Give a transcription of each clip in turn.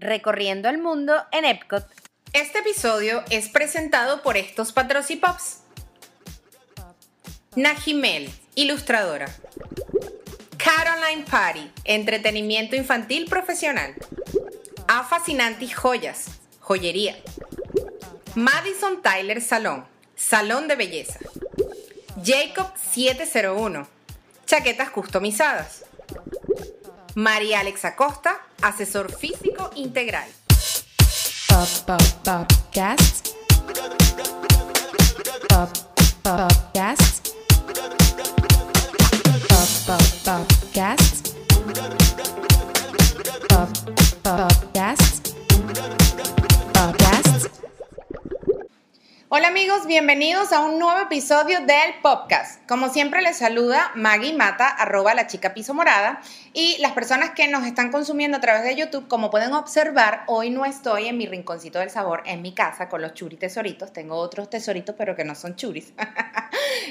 recorriendo el mundo en Epcot. Este episodio es presentado por estos patrocipops. Najimel, ilustradora. Caroline Party, entretenimiento infantil profesional. A Joyas, joyería. Madison Tyler Salón, salón de belleza. Jacob 701, chaquetas customizadas. María Alexa Costa, asesor físico integral. Pop, pop, podcast. Pop, podcast. Pop, pop, podcast. Pop, podcast. Podcast. Hola amigos, bienvenidos a un nuevo episodio del podcast. Como siempre les saluda Maggie Mata, arroba la chica piso morada. Y las personas que nos están consumiendo a través de YouTube, como pueden observar, hoy no estoy en mi rinconcito del sabor en mi casa con los churi tesoritos. Tengo otros tesoritos, pero que no son churis.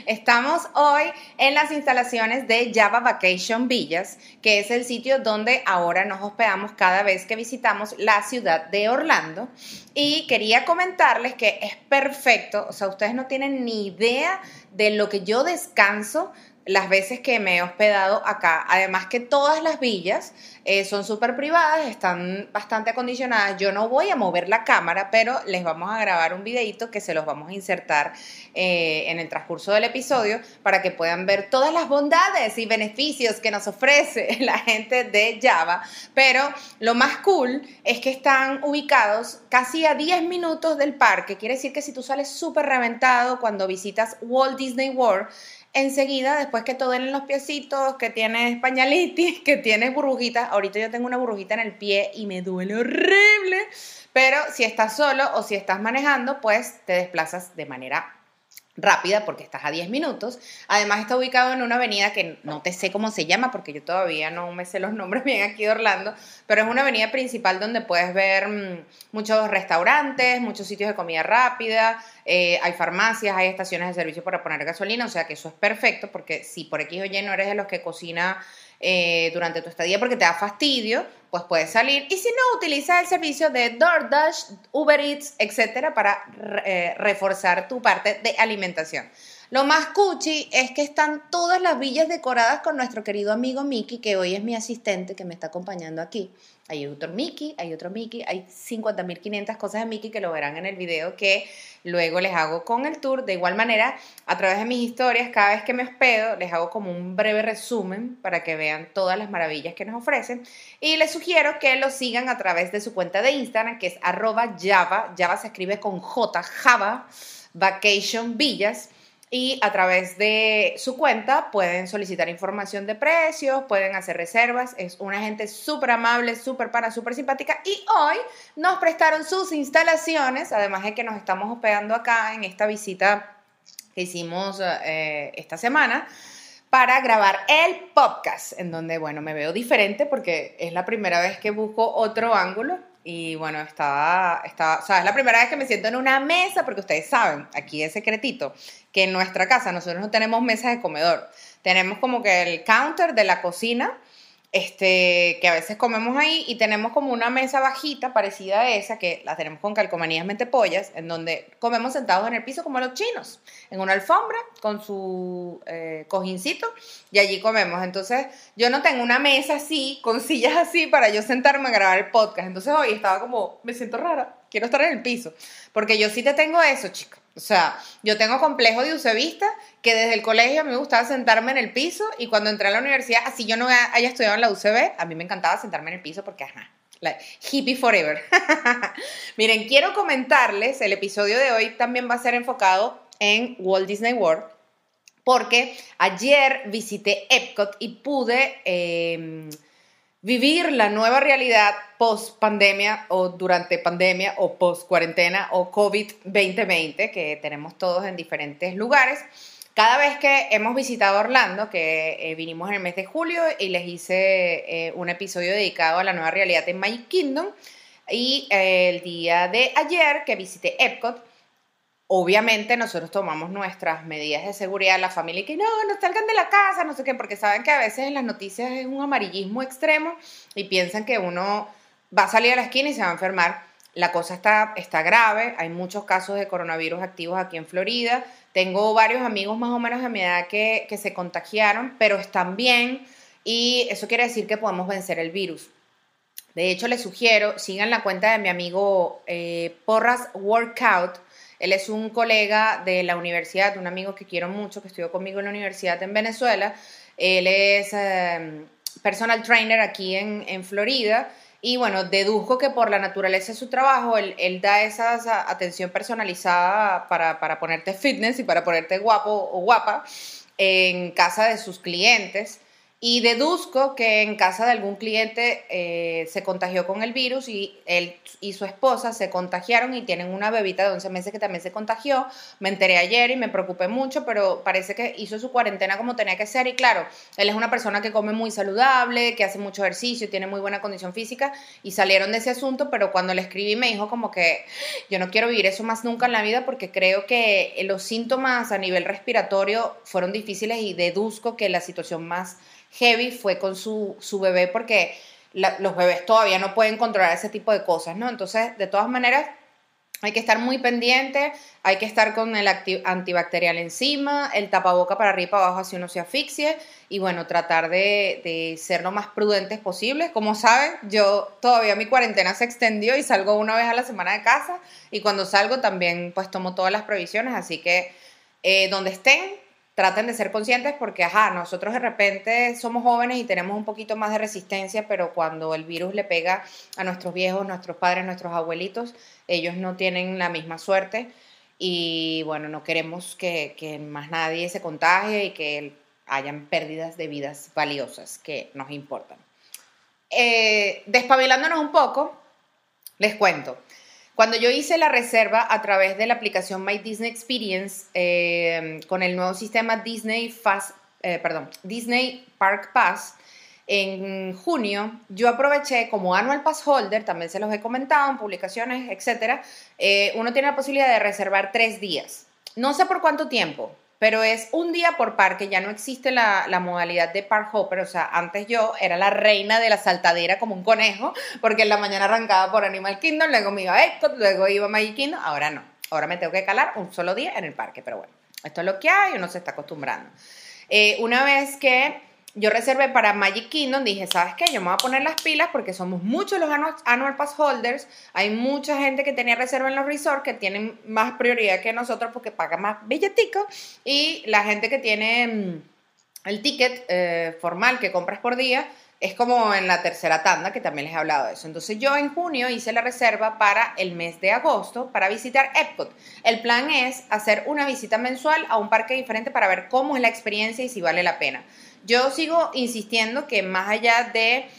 Estamos hoy en las instalaciones de Java Vacation Villas, que es el sitio donde ahora nos hospedamos cada vez que visitamos la ciudad de Orlando. Y quería comentarles que es perfecto, o sea, ustedes no tienen ni idea de lo que yo descanso las veces que me he hospedado acá. Además que todas las villas eh, son súper privadas, están bastante acondicionadas. Yo no voy a mover la cámara, pero les vamos a grabar un videito que se los vamos a insertar eh, en el transcurso del episodio para que puedan ver todas las bondades y beneficios que nos ofrece la gente de Java. Pero lo más cool es que están ubicados casi a 10 minutos del parque. Quiere decir que si tú sales súper reventado cuando visitas Walt Disney World, enseguida, después que te duelen los piecitos, que tienes pañalitis, que tienes burbujitas, ahorita yo tengo una burbujita en el pie y me duele horrible, pero si estás solo o si estás manejando, pues te desplazas de manera rápida porque estás a 10 minutos. Además está ubicado en una avenida que no te sé cómo se llama porque yo todavía no me sé los nombres bien aquí de Orlando, pero es una avenida principal donde puedes ver mm, muchos restaurantes, muchos sitios de comida rápida, eh, hay farmacias, hay estaciones de servicio para poner gasolina, o sea que eso es perfecto porque si por X o Y no eres de los que cocina eh, durante tu estadía porque te da fastidio, pues puedes salir. Y si no, utiliza el servicio de DoorDash, Uber Eats, etcétera, para eh, reforzar tu parte de alimentación. Lo más cuchi es que están todas las villas decoradas con nuestro querido amigo Mickey, que hoy es mi asistente que me está acompañando aquí. Hay otro Mickey, hay otro Mickey, hay 50.500 cosas de Mickey que lo verán en el video que luego les hago con el tour. De igual manera, a través de mis historias, cada vez que me hospedo, les hago como un breve resumen para que vean todas las maravillas que nos ofrecen. Y les sugiero que lo sigan a través de su cuenta de Instagram, que es arroba Java. Java se escribe con J, Java, Vacation Villas y a través de su cuenta pueden solicitar información de precios, pueden hacer reservas. Es una gente súper amable, súper para, súper simpática. Y hoy nos prestaron sus instalaciones, además de que nos estamos hospedando acá en esta visita que hicimos eh, esta semana para grabar el podcast, en donde, bueno, me veo diferente porque es la primera vez que busco otro ángulo y bueno, estaba, estaba, o sea, es la primera vez que me siento en una mesa, porque ustedes saben, aquí es secretito, que en nuestra casa nosotros no tenemos mesas de comedor. Tenemos como que el counter de la cocina este, que a veces comemos ahí y tenemos como una mesa bajita parecida a esa, que la tenemos con calcomanías mentepollas, en donde comemos sentados en el piso como los chinos, en una alfombra con su eh, cojincito y allí comemos. Entonces yo no tengo una mesa así, con sillas así para yo sentarme a grabar el podcast. Entonces hoy estaba como, me siento rara, quiero estar en el piso, porque yo sí te tengo eso, chica. O sea, yo tengo complejo de usevista que desde el colegio me gustaba sentarme en el piso y cuando entré a la universidad, así yo no haya estudiado en la UCB, a mí me encantaba sentarme en el piso porque, ajá, hippie forever. Miren, quiero comentarles, el episodio de hoy también va a ser enfocado en Walt Disney World porque ayer visité Epcot y pude... Em, vivir la nueva realidad post pandemia o durante pandemia o post cuarentena o COVID 2020 que tenemos todos en diferentes lugares. Cada vez que hemos visitado Orlando, que eh, vinimos en el mes de julio y les hice eh, un episodio dedicado a la nueva realidad en Magic Kingdom, y eh, el día de ayer que visité Epcot, Obviamente nosotros tomamos nuestras medidas de seguridad, la familia que no, no salgan de la casa, no sé qué, porque saben que a veces en las noticias es un amarillismo extremo y piensan que uno va a salir a la esquina y se va a enfermar. La cosa está, está grave, hay muchos casos de coronavirus activos aquí en Florida. Tengo varios amigos más o menos de mi edad que, que se contagiaron, pero están bien y eso quiere decir que podemos vencer el virus. De hecho, les sugiero, sigan la cuenta de mi amigo eh, Porras Workout. Él es un colega de la universidad, un amigo que quiero mucho, que estudió conmigo en la universidad en Venezuela. Él es eh, personal trainer aquí en, en Florida. Y bueno, deduzco que por la naturaleza de su trabajo, él, da esa, esa atención personalizada para, para ponerte fitness y para ponerte guapo o guapa en casa de sus clientes. Y deduzco que en casa de algún cliente eh, se contagió con el virus y él y su esposa se contagiaron y tienen una bebita de 11 meses que también se contagió. Me enteré ayer y me preocupé mucho, pero parece que hizo su cuarentena como tenía que ser. Y claro, él es una persona que come muy saludable, que hace mucho ejercicio, tiene muy buena condición física y salieron de ese asunto, pero cuando le escribí me dijo como que yo no quiero vivir eso más nunca en la vida porque creo que los síntomas a nivel respiratorio fueron difíciles y deduzco que la situación más heavy fue con su, su bebé porque los bebés todavía no pueden controlar ese tipo de cosas, ¿no? Entonces, de todas maneras, hay que estar muy pendiente, hay que estar con el antibacterial encima, el tapaboca para arriba y para abajo así uno se asfixie y bueno, tratar de, de ser lo más prudentes posible. Como saben, yo todavía mi cuarentena se extendió y salgo una vez a la semana de casa y cuando salgo también pues tomo todas las previsiones, así que eh, donde estén, traten de ser conscientes porque, ajá, nosotros de repente somos jóvenes y tenemos un poquito más de resistencia, pero cuando el virus le pega a nuestros viejos, nuestros padres, nuestros abuelitos, ellos no tienen la misma suerte y bueno, no queremos que, más nadie se contagie y que hayan pérdidas de vidas valiosas que nos importan. Eh, despabilándonos un poco, les cuento. Cuando yo hice la reserva a través de la aplicación My Disney Experience eh, con el nuevo sistema Disney Fast, eh, perdón, Disney Park Pass, en junio yo aproveché como Annual Pass Holder, también se los he comentado en publicaciones, etcétera, eh, uno tiene la posibilidad de reservar tres días. No sé por cuánto tiempo, pero es un día por parque, ya no existe la, la modalidad de Park Hopper, o sea, antes yo era la reina de la saltadera como un conejo, porque en la mañana arrancaba por Animal Kingdom, luego me iba a luego iba a Magic Kingdom, ahora no, ahora me tengo que calar un solo día en el parque, pero bueno, esto es lo que hay, uno se está acostumbrando. Eh, una vez que yo reservé para Magic Kingdom, dije, ¿sabes qué? Yo me voy a poner las pilas porque somos muchos los annual, Pass holders. Hay mucha gente que tenía reserva en los resorts que tienen más prioridad que nosotros porque pagan más billetico. Y la gente que tiene mm, el ticket eh, formal que compras por día es como en la tercera tanda, que también les he hablado de eso. Entonces yo en junio hice la reserva para el mes de agosto para visitar Epcot. El plan es hacer una visita mensual a un parque diferente para ver cómo es la experiencia y si vale la pena. Yo sigo insistiendo que más allá de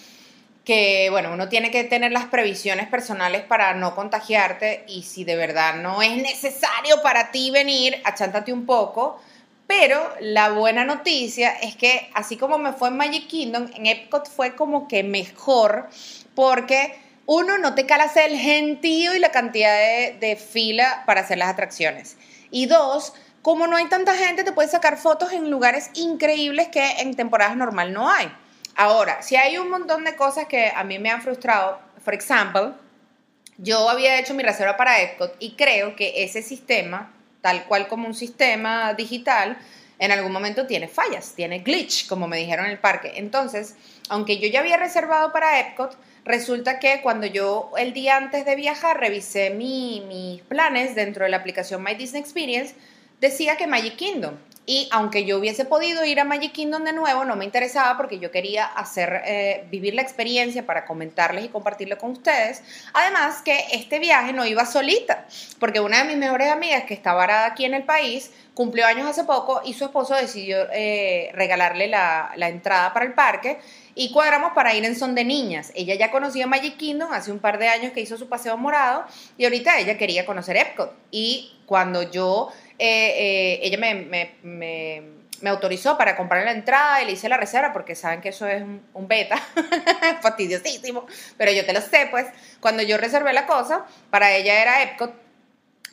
que, bueno, uno tiene que tener las previsiones personales para no contagiarte y si de verdad no es necesario para ti venir, achántate un poco. Pero la buena noticia es que así como me fue en Magic Kingdom, en Epcot fue como que mejor porque uno no te calas el gentío y la cantidad de, de fila para hacer las atracciones. Y dos, como no hay tanta gente, te puedes sacar fotos en lugares increíbles que en temporadas normal no hay. Ahora, si hay un montón de cosas que a mí me han frustrado, por ejemplo, yo había hecho mi reserva para Epcot y creo que ese sistema, tal cual como un sistema digital, en algún momento tiene fallas, tiene glitch, como me dijeron en el parque. Entonces, aunque yo ya había reservado para Epcot, resulta que cuando yo el día antes de viajar revisé mi- mis planes dentro de la aplicación My Disney Experience, decía que Magic Kingdom. Y aunque yo hubiese podido ir a Magic Kingdom de nuevo, no me interesaba porque yo quería hacer, eh, vivir la experiencia para comentarles y compartirlo con ustedes. Además que este viaje no iba solita, porque una de mis mejores amigas que está varada aquí en el país cumplió años hace poco y su esposo decidió eh, regalarle la, la entrada para el parque y cuadramos para ir en son de niñas. Ella ya conocía Magic Kingdom hace un par de años que hizo su paseo morado y ahorita ella quería conocer Epcot. Y cuando yo, eh, eh, ella me, me- autorizó para comprar la entrada y le hice la reserva porque saben que eso es un, un beta, fastidiosísimo, pero yo te lo sé, pues cuando yo reservé la cosa, para ella era Epcot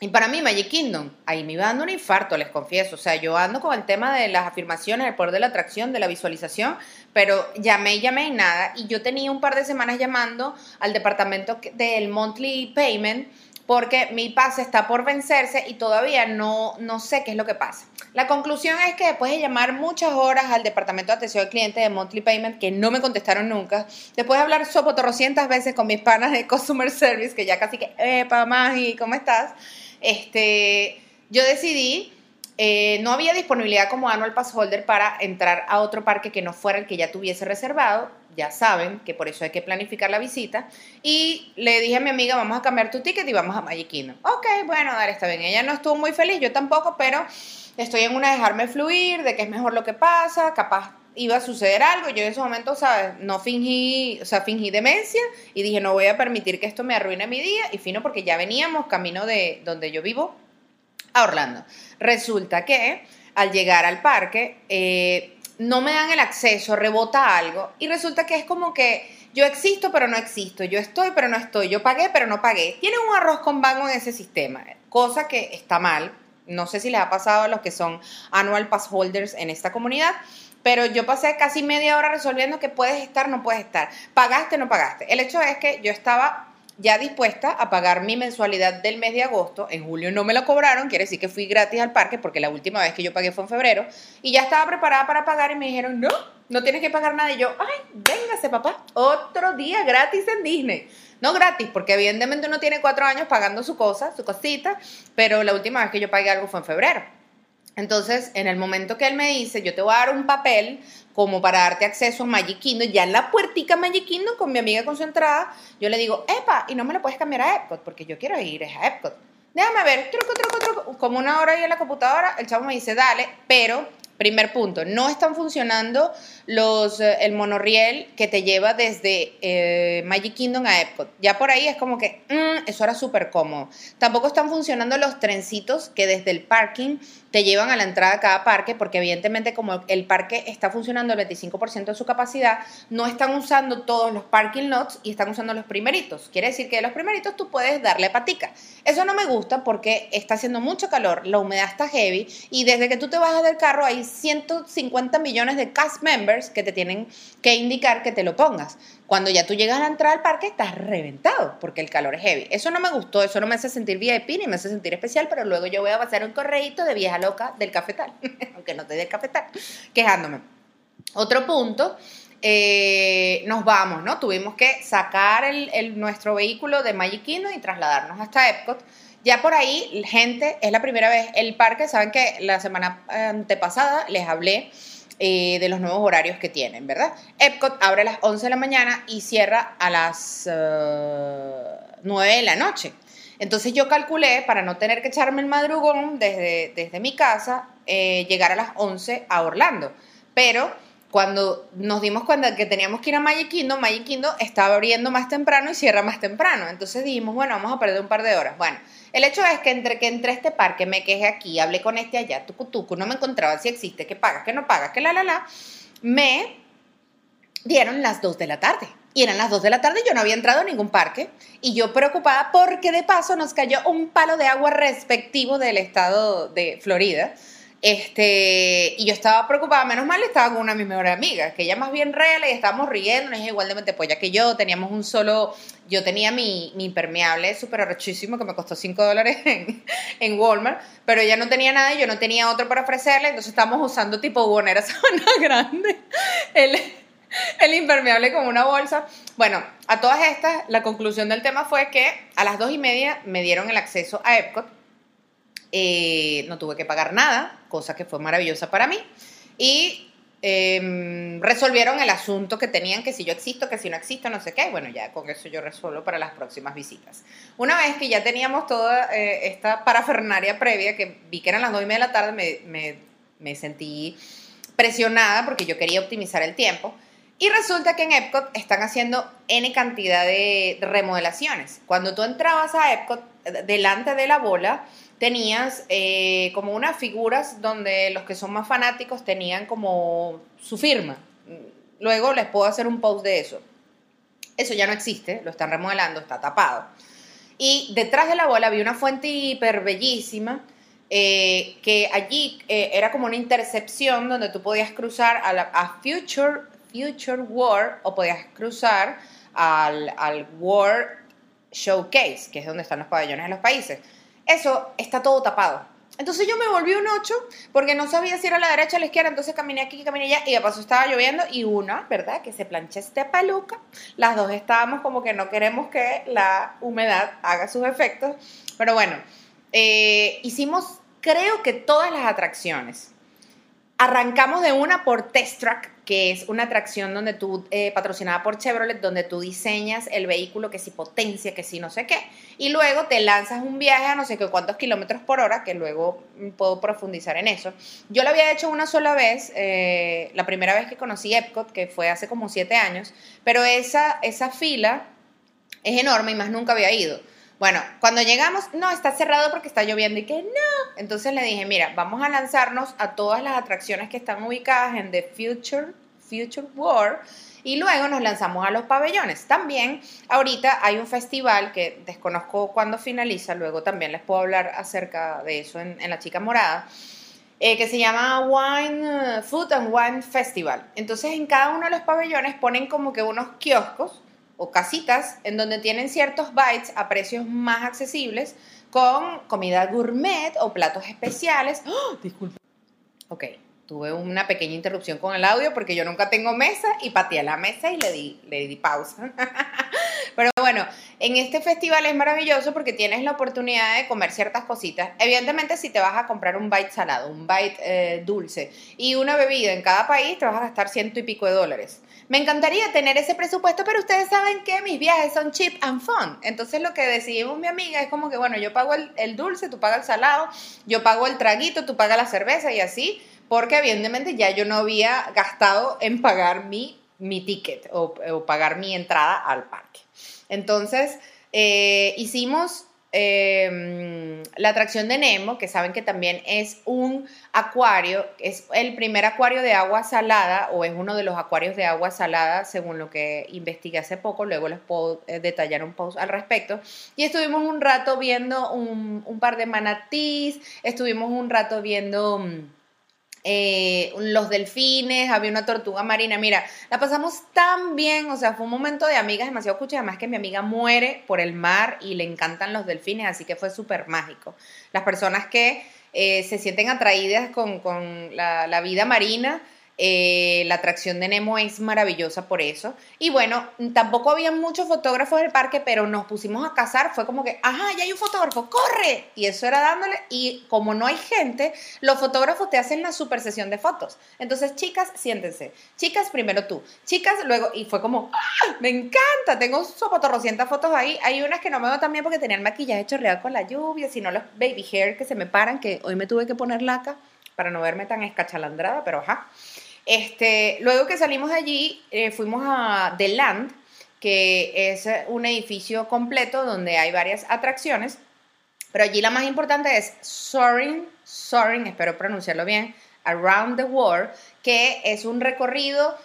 Y para mí, Magic Kingdom, ahí me iba dando un infarto, les confieso. O sea, yo ando con el tema de las afirmaciones, el poder de la atracción, de la visualización, pero llamé y llamé y nada. Y yo tenía un par de semanas llamando al departamento del monthly payment porque mi pase está por vencerse y todavía no, no sé qué es lo que pasa. La conclusión es que después de llamar muchas horas al departamento de atención al cliente de Monthly Payment, que no me contestaron nunca, después de hablar sopotorrocientas veces con mis panas de Customer Service, que ya casi que, epa, Magi, ¿cómo estás? Este, yo decidí, eh, no había disponibilidad como annual pass holder para entrar a otro parque que no fuera el que ya tuviese reservado. Ya saben que por eso hay que planificar la visita. Y le dije a mi amiga, vamos a cambiar tu ticket y vamos a Magic Kingdom. Ok, bueno, dale, está bien. Ella no estuvo muy feliz, yo tampoco, pero estoy en una de dejarme fluir, de que es mejor lo que pasa, capaz iba a suceder algo. Yo en ese momento, ¿sabes? No fingí, o sea, fingí demencia y dije, no voy a permitir que esto me arruine mi día. Y fino porque ya veníamos camino de donde yo vivo a Orlando. Resulta que al llegar al parque eh, no me dan el acceso, rebota algo y resulta que es como que yo existo pero no existo, yo estoy pero no estoy, yo pagué pero no pagué. Tiene un arroz con vago en ese sistema, cosa que está mal. No sé si les ha pasado a los que son annual pass holders en esta comunidad, pero yo pasé casi media hora resolviendo que puedes estar, no puedes estar. Pagaste, no pagaste. El hecho es que yo estaba ya dispuesta a pagar mi mensualidad del mes de agosto. En julio no me lo cobraron, quiere decir que fui gratis al parque porque la última vez que yo pagué fue en febrero. Y ya estaba preparada para pagar y me dijeron, no, no tienes que pagar nada. Y yo, ay, véngase papá, otro día gratis en Disney. No gratis, porque evidentemente uno tiene cuatro años pagando su cosa, su cosita, pero la última vez que yo pagué algo fue en febrero. Entonces, en el momento que él me dice, yo te voy a dar un papel como para darte acceso a Magic Kingdom, ya en la puertica Magic Kingdom con mi amiga concentrada, yo le digo, epa, y no me lo puedes cambiar a Epcot, porque yo quiero ir a Epcot. Déjame ver, truco, truco, truco, como una hora ahí en la computadora, el chavo me dice, dale, pero, primer punto, no están funcionando los, eh, el monorriel que te lleva desde eh, Magic Kingdom a Epcot. Ya por ahí es como que, mm, eso era súper cómodo. Tampoco están funcionando los trencitos que desde el parking te llevan a la entrada a cada parque, porque evidentemente como el parque está funcionando el 25% de su capacidad, no están usando todos los parking lots y están usando los primeritos. Quiere decir que de los primeritos tú puedes darle patica. Eso no me gusta porque está haciendo mucho calor, la humedad está heavy y desde que tú te bajas del carro hay 150 millones de cast members que te tienen que indicar que te lo pongas. Cuando ya tú llegas a la entrada al parque estás reventado porque el calor es heavy. Eso no me gustó, eso no me hace sentir VIP ni me hace sentir especial, pero luego yo voy a pasar un correíto de vieja loca del cafetal, aunque no estoy del cafetal, quejándome. Otro punto, eh, nos vamos, ¿no? Tuvimos que sacar el, nuestro vehículo de Magic y trasladarnos hasta Epcot. Ya por ahí, gente, es la primera vez el parque, saben que la semana antepasada les hablé eh, de los nuevos horarios que tienen, ¿verdad? Epcot abre a las 11 de la mañana y cierra a las eh, 9 de la noche. Entonces yo calculé, para no tener que echarme el madrugón desde, desde mi casa, eh, llegar a las 11 a Orlando. Pero cuando nos dimos cuenta que teníamos que ir a Magic Kingdom, estaba abriendo más temprano y cierra más temprano. Entonces dijimos, bueno, vamos a perder un par de horas. Bueno, el hecho es que entre que entré a este parque, me quejé aquí, hablé con este allá, tucu tucu, no me encontraba si existe, que pagas, que no pagas, que la la la, me dieron las 2 de la tarde. Y eran las 2 de la tarde, yo no había entrado a ningún parque. Y yo preocupada porque de paso nos cayó un palo de agua respectivo del estado de Florida. Este, y yo estaba preocupada, menos mal estaba con una de mis mejores amigas, que ella más bien rela y estábamos riendo, es igual de mentepolla que yo, teníamos un solo, yo tenía mi, mi impermeable súper arrechísimo que me costó 5 dólares en, en Walmart, pero ella no tenía nada y yo no tenía otro para ofrecerle, entonces estábamos usando tipo bonera sábana grande, el, el impermeable como una bolsa. Bueno, a todas estas, la conclusión del tema fue que a las dos y media me dieron el acceso a Epcot. Eh, no tuve que pagar nada, cosa que fue maravillosa para mí. Y eh, resolvieron el asunto que tenían, que si yo existo, que si no existo, no sé qué. Bueno, ya con eso yo resuelvo para las próximas visitas. Una vez que ya teníamos toda eh, esta parafernaria previa, que vi que eran las dos y media de la tarde, me, me, me sentí presionada porque yo quería optimizar el tiempo. Y resulta que en Epcot están haciendo N cantidad de remodelaciones. Cuando tú entrabas a Epcot, eh, delante de la bola, tenías eh, como unas figuras donde los que son más fanáticos tenían como su firma. Luego les puedo hacer un post de eso. Eso ya no existe, lo están remodelando, está tapado. Y detrás de la bola había una fuente hiper bellísima. eh, que allí eh, era como una intercepción donde tú podías cruzar a, la- Future, Future o podías cruzar al, al Showcase, que es donde están los pabellones de los países. Eso está todo tapado. Entonces yo me volví un 8 porque no sabía si era la derecha o la izquierda, entonces caminé aquí, caminé allá y de paso estaba lloviendo y una, ¿verdad? Que se plancha este peluca. Las dos estábamos como que no queremos que la humedad haga sus efectos. Pero bueno, eh, hicimos creo que todas las atracciones. Arrancamos de una por Test Track, que es una atracción donde tú, eh, patrocinada por Chevrolet, donde tú diseñas el vehículo que si potencia, que si no sé qué, y luego te lanzas un viaje a no sé qué cuántos kilómetros por hora, que luego puedo profundizar en eso. Yo lo había hecho una sola vez, eh, la primera vez que conocí Epcot, que fue hace como siete años, pero esa, esa fila es enorme y más nunca había ido. Bueno, cuando llegamos, no, está cerrado porque está lloviendo y que no. Entonces le dije, mira, vamos a lanzarnos a todas las atracciones que están ubicadas en The Future, Future War y luego nos lanzamos a los pabellones. También ahorita hay un festival que desconozco cuándo finaliza, luego también les puedo hablar acerca de eso en, en La Chica Morada. eh, que se llama Wine, eh, Food and Wine Festival. Entonces en cada uno de los pabellones ponen como que unos kioscos o casitas en donde tienen ciertos bites a precios más accesibles con comida gourmet o platos especiales. ¡Oh! Disculpa. Ok, tuve una pequeña interrupción con el audio porque yo nunca tengo mesa y pateé la mesa y le di, le di pausa. Pero bueno, en este festival es maravilloso porque tienes la oportunidad de comer ciertas cositas. Evidentemente, si te vas a comprar un bite salado, un bite eh, dulce y una bebida en cada país, te vas a gastar ciento y pico de dólares. Me encantaría tener ese presupuesto, pero ustedes saben que mis viajes son cheap and fun. Entonces lo que decidimos mi amiga es como que, bueno, yo pago el, dulce, tú pagas el salado, yo pago el traguito, tú pagas la cerveza y así, porque evidentemente ya yo no había gastado en pagar mi, mi ticket o, o pagar mi entrada al parque. Entonces, eh, hicimos eh, la atracción de Nemo, que saben que también es un acuario, es el primer acuario de agua salada o es uno de los acuarios de agua salada, según lo que investigué hace poco, luego les puedo eh, detallar un post al respecto. Y estuvimos un rato viendo un, un par de manatís, estuvimos un rato viendo... eh, los delfines, había una tortuga marina. Mira, la pasamos tan bien, o sea, fue un momento de amigas demasiado cucho. Además, que mi amiga muere por el mar y le encantan los delfines, así que fue súper mágico. Las personas que eh, se sienten atraídas con, con la vida marina. Eh, la atracción de Nemo es maravillosa por eso. Y bueno, tampoco había muchos fotógrafos del parque, pero nos pusimos a cazar. Fue como que, ajá, ya hay un fotógrafo, corre. Y eso era dándole. Y como no hay gente, los fotógrafos te hacen la super sesión de fotos. Entonces, chicas, siéntense. Chicas, primero tú. Chicas, luego. Y fue como, ¡ah! Me encanta. Tengo sopotorrocientas fotos ahí. Hay unas que no me veo también porque tenía el maquillaje chorreado con la lluvia, sino los baby hair que se me paran, que hoy me tuve que poner laca para no verme tan escachalandrada, pero ajá. Este, luego que salimos de allí, eh, fuimos a The Land, que es eh, un edificio completo donde hay varias atracciones, pero allí la más importante es Soaring, Soaring, espero pronunciarlo bien, Around the World, que es un recorrido,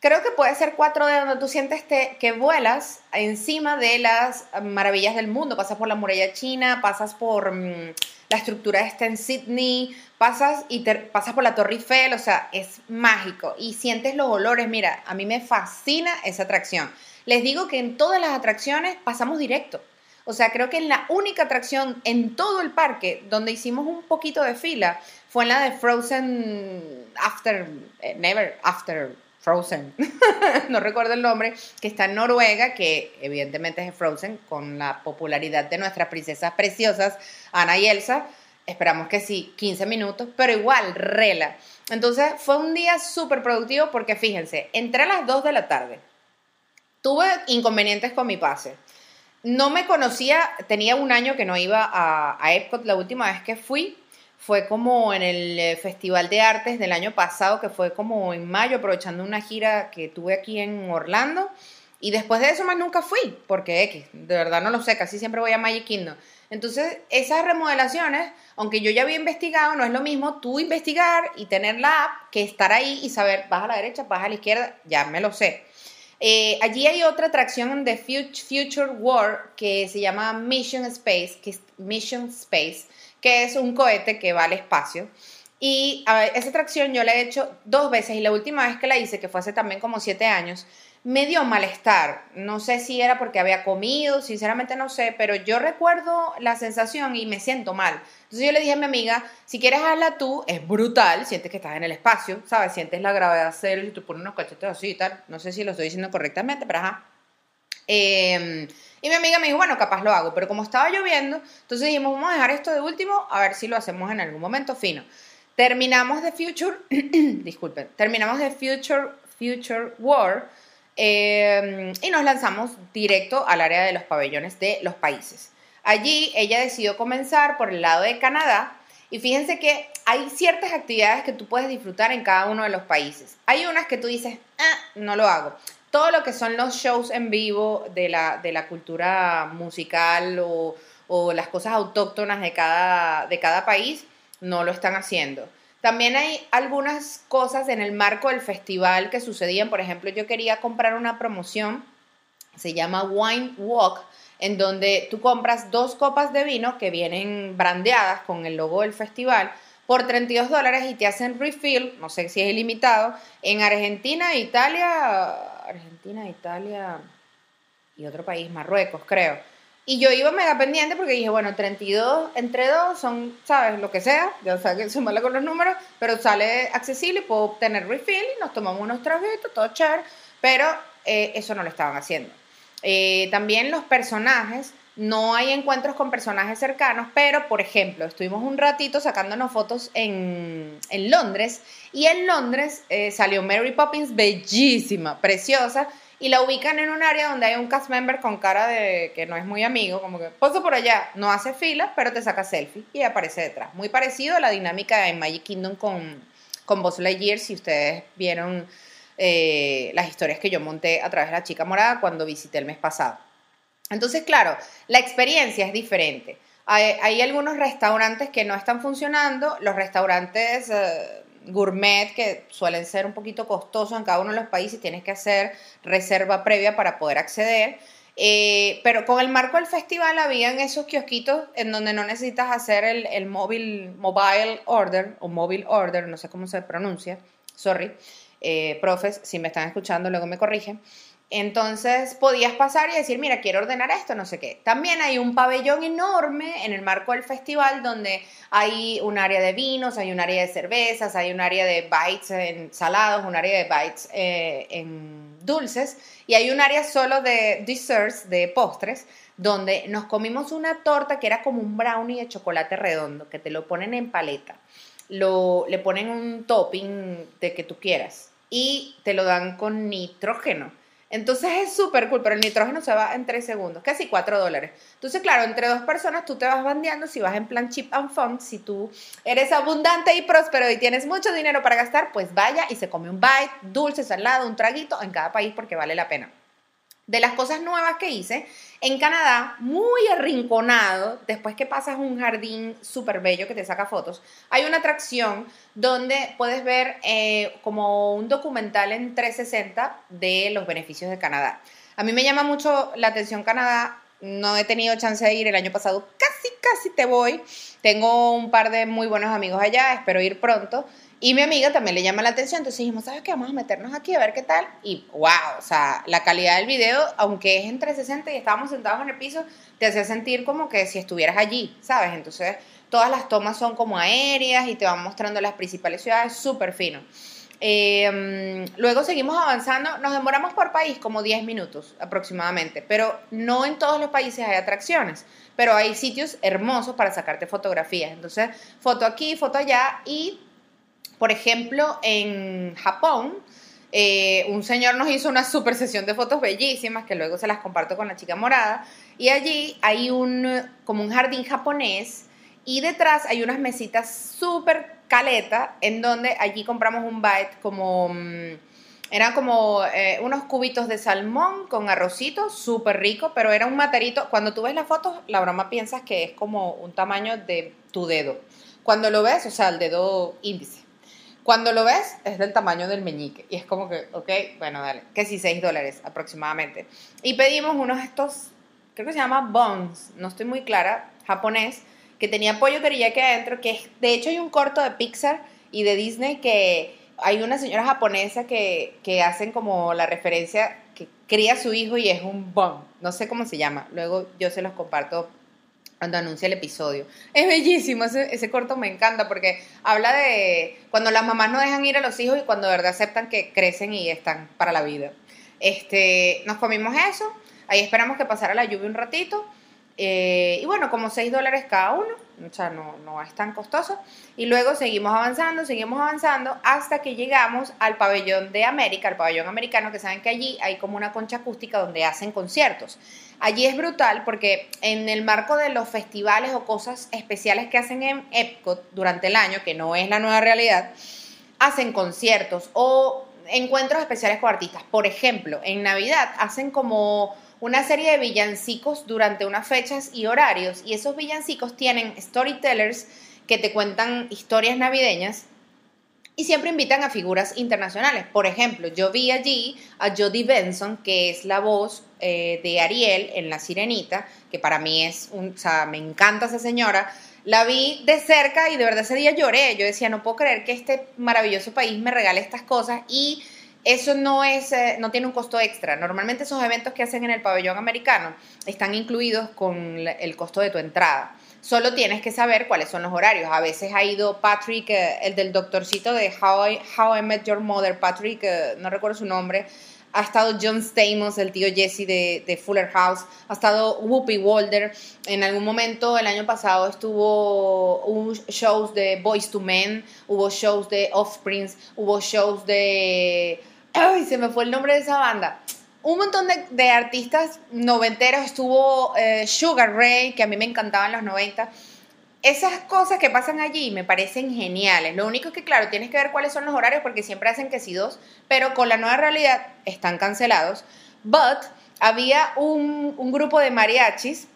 creo que puede ser 4D, donde tú sientes te- que vuelas encima de las maravillas del mundo, pasas por la muralla china, pasas por mm, la estructura esta en Sydney, pasas y te- pasas por la Torre Eiffel, o sea, es mágico y sientes los olores. Mira, a mí me fascina esa atracción. Les digo que en todas las atracciones pasamos directo. O sea, creo que en la única atracción en todo el parque donde hicimos un poquito de fila fue en la de Frozen After, eh, Never After Frozen, no recuerdo el nombre, que está en Noruega, que evidentemente es Frozen, con la popularidad de nuestras princesas preciosas, Ana y Elsa. Esperamos que sí, 15 minutos, pero igual, rela. Entonces fue un día súper productivo porque fíjense, entré a las 2 de la tarde, tuve inconvenientes con mi pase. No me conocía, tenía un año que no iba a, a Epcot, la última vez que fui fue como en el eh, Festival de Artes del año pasado, que fue como en mayo, aprovechando una gira que tuve aquí en Orlando. Y después de eso más nunca fui, porque X, de verdad no lo sé, casi siempre voy a Magic Kingdom. Entonces, esas remodelaciones, aunque yo ya había investigado, no es lo mismo tú investigar y tener la app que estar ahí y saber, vas a la derecha, vas a la izquierda, ya me lo sé. Eh, allí hay otra atracción de Fut- Future War que se llama Mission Space, que Mission Space, que es un cohete que va al espacio. Y a esa atracción yo la he hecho dos veces y la última vez que la hice, que fue hace también como siete años, me dio malestar. No sé si era porque había comido, sinceramente no sé, pero yo recuerdo la sensación y me siento mal. Entonces yo le dije a mi amiga, si quieres hazla tú, es brutal, sientes que estás en el espacio, ¿sabes? Sientes la gravedad cero y tú pones unos cachetes así y tal. No sé si lo estoy diciendo correctamente, pero ajá. Eh, y mi amiga me dijo, bueno, capaz lo hago, pero como estaba lloviendo, entonces dijimos, vamos a dejar esto de último, a ver si lo hacemos en algún momento fino. Terminamos de Future, disculpen, terminamos de Future, Future War eh, y nos lanzamos directo al área de los pabellones de los países. Allí ella decidió comenzar por el lado de Canadá y fíjense que hay ciertas actividades que tú puedes disfrutar en cada uno de los países. Hay unas que tú dices, ah, no lo hago. Todo lo que son los shows en vivo de la, de la cultura musical o, o las cosas autóctonas de cada, de cada país, no lo están haciendo. También hay algunas cosas en el marco del festival que sucedían. Por ejemplo, yo quería comprar una promoción, se llama Wine Walk, en donde tú compras dos copas de vino que vienen brandeadas con el logo del festival por 32 dólares y te hacen refill, no sé si es ilimitado, en Argentina, Italia, Argentina, Italia y otro país, Marruecos, creo. Y yo iba mega pendiente porque dije, bueno, 32 entre dos son, ¿sabes? Lo que sea, ya sabes que sumarle con los números, pero sale accesible puedo obtener refill y nos tomamos unos traguitos, todo chévere, pero eh, eso no lo estaban haciendo. Eh, también los personajes, no hay encuentros con personajes cercanos, pero por ejemplo, estuvimos un ratito sacándonos fotos en, en Londres y en Londres eh, salió Mary Poppins bellísima, preciosa, y la ubican en un área donde hay un cast member con cara de que no es muy amigo, como que paso por allá, no hace fila, pero te saca selfie y aparece detrás. Muy parecido a la dinámica de Magic Kingdom con, con Buzz Lightyear, si ustedes vieron eh, las historias que yo monté a través de la chica morada cuando visité el mes pasado. Entonces, claro, la experiencia es diferente. Hay, algunos restaurantes que no están funcionando, los restaurantes eh, gourmet que suelen ser un poquito costosos en cada uno de los países, tienes que hacer reserva previa para poder acceder. Eh, pero con el marco del festival habían esos kiosquitos en donde no necesitas hacer el, mobile order o mobile order, no sé cómo se pronuncia, sorry, eh, profes, si me están escuchando luego me corrigen. Entonces podías pasar y decir, mira, quiero ordenar esto, no sé qué. También hay un pabellón enorme en el marco del festival donde hay un área de vinos, hay un área de cervezas, hay un área de bites en salados, un área de bites eh, en dulces y hay un área solo de desserts, de postres, donde nos comimos una torta que era como un brownie de chocolate redondo, que te lo ponen en paleta. Lo, le ponen un topping de que tú quieras y te lo dan con nitrógeno. Entonces es súper cool, pero el nitrógeno se va en 3 segundos, casi 4 dólares. Entonces, claro, entre dos personas tú te vas bandeando si vas en plan chip and fun. Si tú eres abundante y próspero y tienes mucho dinero para gastar, pues vaya y se come un bite, dulce, salado, un traguito en cada país porque vale la pena. De las cosas nuevas que hice, en Canadá, muy arrinconado, después que pasas un jardín súper bello que te saca fotos, hay una atracción donde puedes ver eh, como un documental en 360 de los beneficios de Canadá. A mí me llama mucho la atención Canadá, no he tenido chance de ir el año pasado, casi, casi te voy. Tengo un par de muy buenos amigos allá, espero ir pronto. Y mi amiga también le llama la atención, entonces dijimos, ¿sabes qué? Vamos a meternos aquí a ver qué tal. Y wow, o sea, la calidad del video, aunque es en 360 y estábamos sentados en el piso, te hacía sentir como que si estuvieras allí, ¿sabes? Entonces, todas las tomas son como aéreas y te van mostrando las principales ciudades, súper fino. Eh, luego seguimos avanzando, nos demoramos por país como 10 minutos aproximadamente, pero no en todos los países hay atracciones, pero hay sitios hermosos para sacarte fotografías. Entonces, foto aquí, foto allá y, por ejemplo, en Japón, eh, un señor nos hizo una super sesión de fotos bellísimas que luego se las comparto con la chica morada y allí hay un como un jardín japonés y detrás hay unas mesitas súper caleta en donde allí compramos un bite como mm, eran como eh, unos cubitos de salmón con arrocito súper rico pero era un materito. Cuando tú ves las fotos la broma piensas que es como un tamaño de tu dedo. Cuando lo ves o sea el dedo índice Cuando lo ves, es del tamaño del meñique. Y es como que, ok, bueno, dale. Que sí, 6 dólares aproximadamente. Y pedimos unos de estos, creo que se llama buns, no estoy muy clara, japonés, que tenía pollo teriyaki adentro, que es, de hecho hay un corto de Pixar y de Disney que hay una señora japonesa que, que hacen como la referencia que cría a su hijo y es un bun. No sé cómo se llama. Luego yo se los comparto cuando anuncia el episodio. Es bellísimo, ese, corto me encanta porque habla de cuando las mamás no dejan ir a los hijos y cuando de verdad aceptan que crecen y están para la vida. Este, nos comimos eso, ahí esperamos que pasara la lluvia un ratito. Eh, y bueno, como 6 dólares cada uno, o sea, no, no es tan costoso. Y luego seguimos avanzando, seguimos avanzando hasta que llegamos al pabellón de América, al pabellón americano, que saben que allí hay como una concha acústica donde hacen conciertos. Allí es brutal porque en el marco de los festivales o cosas especiales que hacen en Epcot durante el año, que no es la nueva realidad, hacen conciertos o encuentros especiales con artistas. Por ejemplo, en Navidad hacen como una serie de villancicos durante unas fechas y horarios y esos villancicos tienen storytellers que te cuentan historias navideñas y siempre invitan a figuras internacionales. Por ejemplo, yo vi allí a Jodie Benson, que es la voz eh, de Ariel en La Sirenita, que para mí es un, o sea, me encanta esa señora. La vi de cerca y de verdad ese día lloré. Yo decía, no puedo creer que este maravilloso país me regale estas cosas y eso no es, eh, no tiene un costo extra. Normalmente esos eventos que hacen en el pabellón americano están incluidos con el costo de tu entrada. Solo tienes que saber cuáles son los horarios. A veces ha ido Patrick, eh, el del doctorcito de How I, How I Met Your Mother, Patrick, eh, no recuerdo su nombre. Ha estado John Stamos, el tío Jesse de, Fuller House. Ha estado Whoopi Walder. En algún momento, el año pasado, estuvo shows de Boys to Men, hubo shows de Offsprings, hubo shows de... ¡Ay! Se me fue el nombre de esa banda. Un montón de, artistas noventeros. Estuvo eh, Sugar Ray, que a mí me encantaba en los 90. Esas cosas que pasan allí me parecen geniales. Lo único es que, claro, tienes que ver cuáles son los horarios porque siempre hacen que sí dos, pero con la nueva realidad están cancelados. But había un, un grupo de mariachis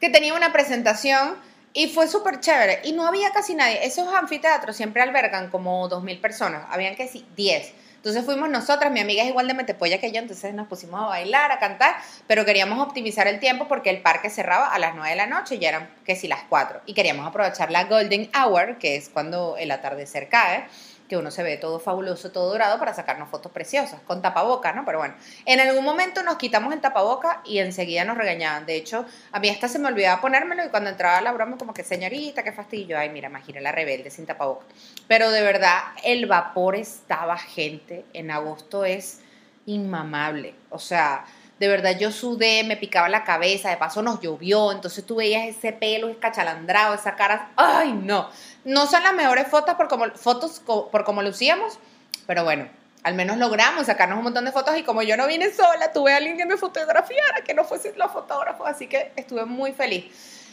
que tenía una presentación y fue súper chévere. Y no había casi nadie. Esos anfiteatros siempre albergan como 2.000 personas. Habían que sí, 10. Entonces fuimos nosotras, mi amiga es igual de metepolla que yo, entonces nos pusimos a bailar, a cantar, pero queríamos optimizar el tiempo porque el parque cerraba a las 9 de la noche y ya eran que si las 4. Y queríamos aprovechar la Golden Hour, que es cuando el atardecer cae, que uno se ve todo fabuloso, todo dorado para sacarnos fotos preciosas, con tapaboca, ¿no? Pero bueno, en algún momento nos quitamos el tapaboca y enseguida nos regañaban. De hecho, a mí hasta se me olvidaba ponérmelo y cuando entraba la broma como que, señorita, qué fastidio. Ay, mira, imagina la rebelde sin tapaboca. Pero de verdad, el vapor estaba gente. En agosto es inmamable. O sea, de verdad yo sudé, me picaba la cabeza, de paso nos llovió, entonces tú veías ese pelo escachalandrado, esa cara, ay no, no son las mejores fotos por como, fotos por como lucíamos, pero bueno, al menos logramos sacarnos un montón de fotos y como yo no vine sola, tuve a alguien que me fotografiara, que no fuese los fotógrafos, así que estuve muy feliz.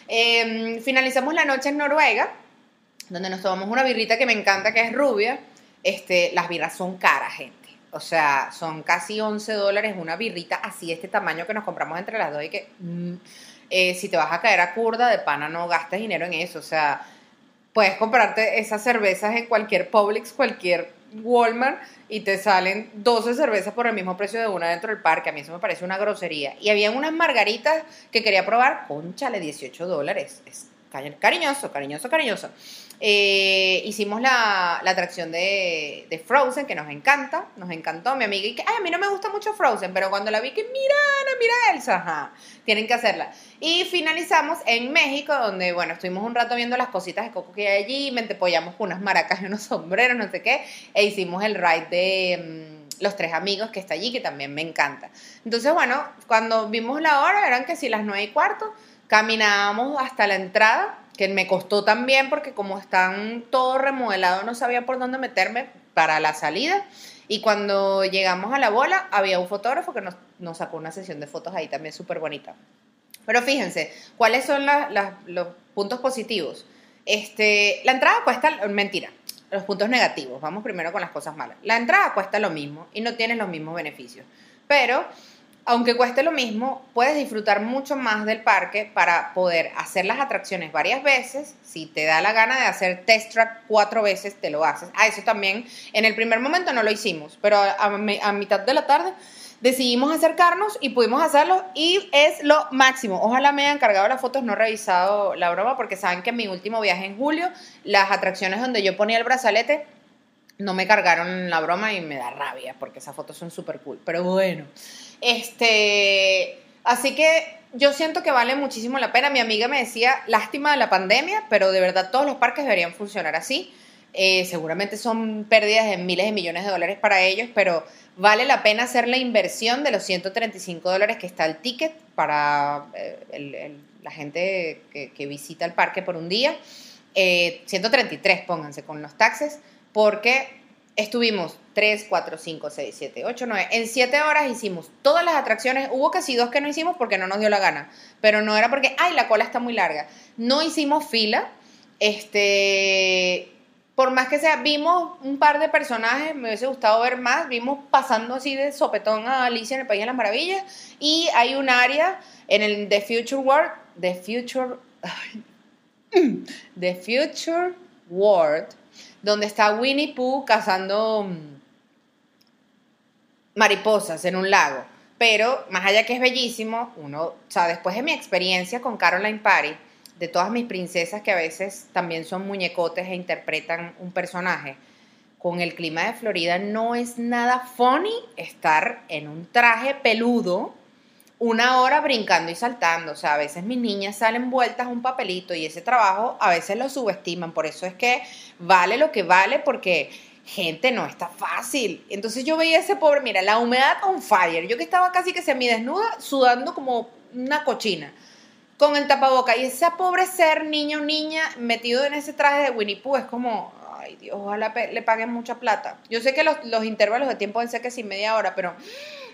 Eh, finalizamos la noche en Noruega, donde nos tomamos una birrita que me encanta, que es rubia. Este, las birras son caras, gente. O sea, son casi 11 dólares una birrita así este tamaño que nos compramos entre las dos y que mm, eh, si te vas a caer a curda de pana no gastes dinero en eso. O sea, puedes comprarte esas cervezas en cualquier Publix, cualquier Walmart y te salen 12 cervezas por el mismo precio de una dentro del parque. A mí eso me parece una grosería. Y había unas margaritas que quería probar, conchale, 18 dólares. Es cari- cariñoso, cariñoso, cariñoso. Eh, hicimos la, la atracción de, de Frozen, que nos encanta, nos encantó. Mi amiga y que, a mí no me gusta mucho Frozen, pero cuando la vi que, mira, Ana, mira Elsa, ajá, tienen que hacerla. Y finalizamos en México, donde, bueno, estuvimos un rato viendo las cositas de coco que hay allí, me con unas maracas y unos sombreros, no sé qué, e hicimos el ride de mm, Los Tres Amigos que está allí, que también me encanta. Entonces, bueno, cuando vimos la hora, eran que si las nueve y cuarto, caminábamos hasta la entrada, que me costó también porque como están todo remodelado, no sabía por dónde meterme para la salida. Y cuando llegamos a la bola, había un fotógrafo que nos, nos sacó una sesión de fotos ahí también súper bonita. Pero fíjense, ¿cuáles son los puntos positivos? Este, la entrada cuesta, mentira, los puntos negativos. Vamos primero con las cosas malas. La entrada cuesta lo mismo y no tienes los mismos beneficios. Pero aunque cueste lo mismo, puedes disfrutar mucho más del parque para poder hacer las atracciones varias veces. Si te da la gana de hacer test track cuatro veces, te lo haces. Ah, eso también, en el primer momento no lo hicimos, pero a, mitad de la tarde decidimos acercarnos y pudimos hacerlo y es lo máximo. Ojalá me hayan cargado las fotos, no he revisado la broma porque saben que en mi último viaje en julio, las atracciones donde yo ponía el brazalete no me cargaron la broma y me da rabia porque esas fotos son súper cool. Pero bueno, este, así que yo siento que vale muchísimo la pena. Mi amiga me decía, lástima de la pandemia, pero de verdad todos los parques deberían funcionar así. Eh, seguramente son pérdidas de miles de millones de dólares para ellos, pero vale la pena hacer la inversión de los 135 dólares que está el ticket para eh, la gente que, visita el parque por un día. 133, eh, pónganse con los taxes, porque estuvimos 3, 4, 5, 6, 7, 8, 9. En 7 horas hicimos todas las atracciones. Hubo casi dos que no hicimos porque no nos dio la gana. Pero no era porque, ay, la cola está muy larga. No hicimos fila. Este por más que sea, vimos un par de personajes, me hubiese gustado ver más, vimos pasando así de sopetón a Alicia en el País de las Maravillas, y hay un área en el The Future World, The Future, The Future World, donde está Winnie Pooh cazando mm, mariposas en un lago. Pero más allá que es bellísimo, uno, o sea, después de mi experiencia con Caroline Parry, de todas mis princesas que a veces también son muñecotes e interpretan un personaje, con el clima de Florida no es nada funny estar en un traje peludo una hora brincando y saltando. O sea, a veces mis niñas salen vueltas un papelito y ese trabajo a veces lo subestiman. Por eso es que vale lo que vale porque gente no está fácil. Entonces yo veía ese pobre, mira, la humedad on fire. Yo que estaba casi que semi desnuda, sudando como una cochina con el tapaboca. Y ese pobre ser, niño o niña, metido en ese traje de Winnie Pooh, es como, ay Dios, ojalá le paguen mucha plata. Yo sé que los, intervalos de tiempo deben ser que sí media hora, pero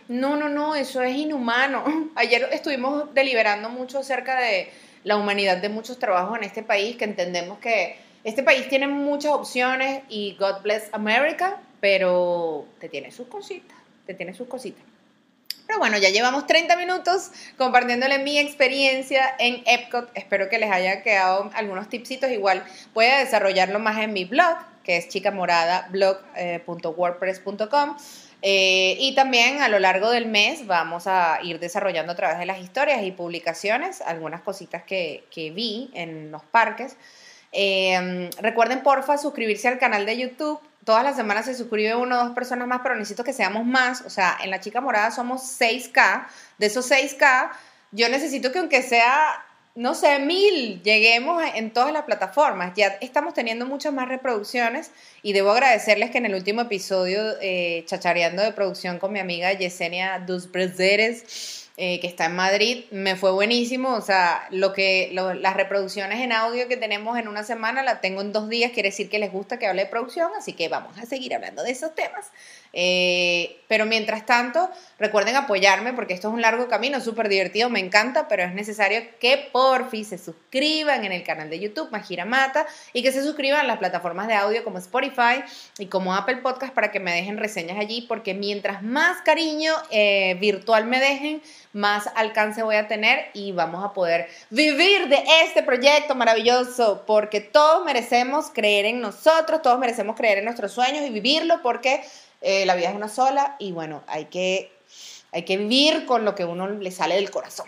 no, no, no, eso es inhumano. Ayer estuvimos deliberando mucho acerca de la humanidad de muchos trabajos en este país, que entendemos que este país tiene muchas opciones y God bless America, pero te tiene sus cositas, te tiene sus cositas. Pero bueno, ya llevamos 30 minutos compartiéndole mi experiencia en Epcot. Espero que les haya quedado algunos tipsitos. Igual voy desarrollarlo más en mi blog, que es chicamoradblog.wordpress.com. Eh, y también a lo largo del mes vamos a ir desarrollando a través de las historias y publicaciones algunas cositas que, que vi en los parques. Eh, recuerden porfa suscribirse al canal de YouTube todas las semanas se suscribe uno o dos personas más, pero necesito que seamos más. O sea, en la chica morada somos 6K. De esos 6K, yo necesito que aunque sea, no sé, mil, lleguemos en todas las plataformas. Ya estamos teniendo muchas más reproducciones y debo agradecerles que en el último episodio, eh, chachareando de producción con mi amiga Yesenia Dos Brezeres, eh, que está en Madrid, me fue buenísimo. O sea, lo que las reproducciones en audio que tenemos en una semana la tengo en dos días, quiere decir que les gusta que hable de producción, así que vamos a seguir hablando de esos temas. Eh, pero mientras tanto, recuerden apoyarme porque esto es un largo camino, súper divertido, me encanta, pero es necesario que por fin se suscriban en el canal de YouTube Majira Mata y que se suscriban a las plataformas de audio como Spotify y como Apple Podcast para que me dejen reseñas allí, porque mientras más cariño eh, virtual me dejen, más alcance voy a tener y vamos a poder vivir de este proyecto maravilloso, porque todos merecemos creer en nosotros, todos merecemos creer en nuestros sueños y vivirlo porque eh, la vida es una sola y bueno, hay que, hay que vivir con lo que uno le sale del corazón.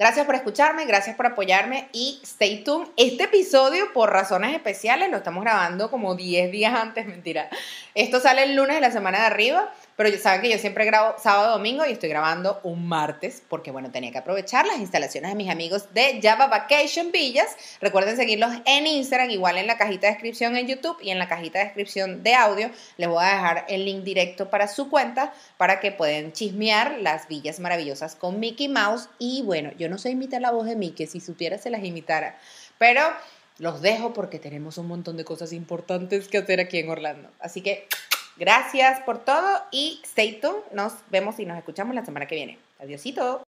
Gracias por escucharme, gracias por apoyarme y stay tuned. Este episodio, por razones especiales, lo estamos grabando como 10 días antes, mentira. Esto sale el lunes de la semana de arriba. Pero saben que yo siempre grabo sábado domingo y estoy grabando un martes porque, bueno, tenía que aprovechar las instalaciones de mis amigos de Java Vacation Villas. Recuerden seguirlos en Instagram, igual en la cajita de descripción en YouTube y en la cajita de descripción de audio. Les voy a dejar el link directo para su cuenta para que puedan chismear las villas maravillosas con Mickey Mouse. Y bueno, yo no sé imitar la voz de Mickey, si supiera se las imitara. Pero los dejo porque tenemos un montón de cosas importantes que hacer aquí en Orlando. Así que Gracias por todo y stay tuned. Nos vemos y nos escuchamos la semana que viene. Adiósito.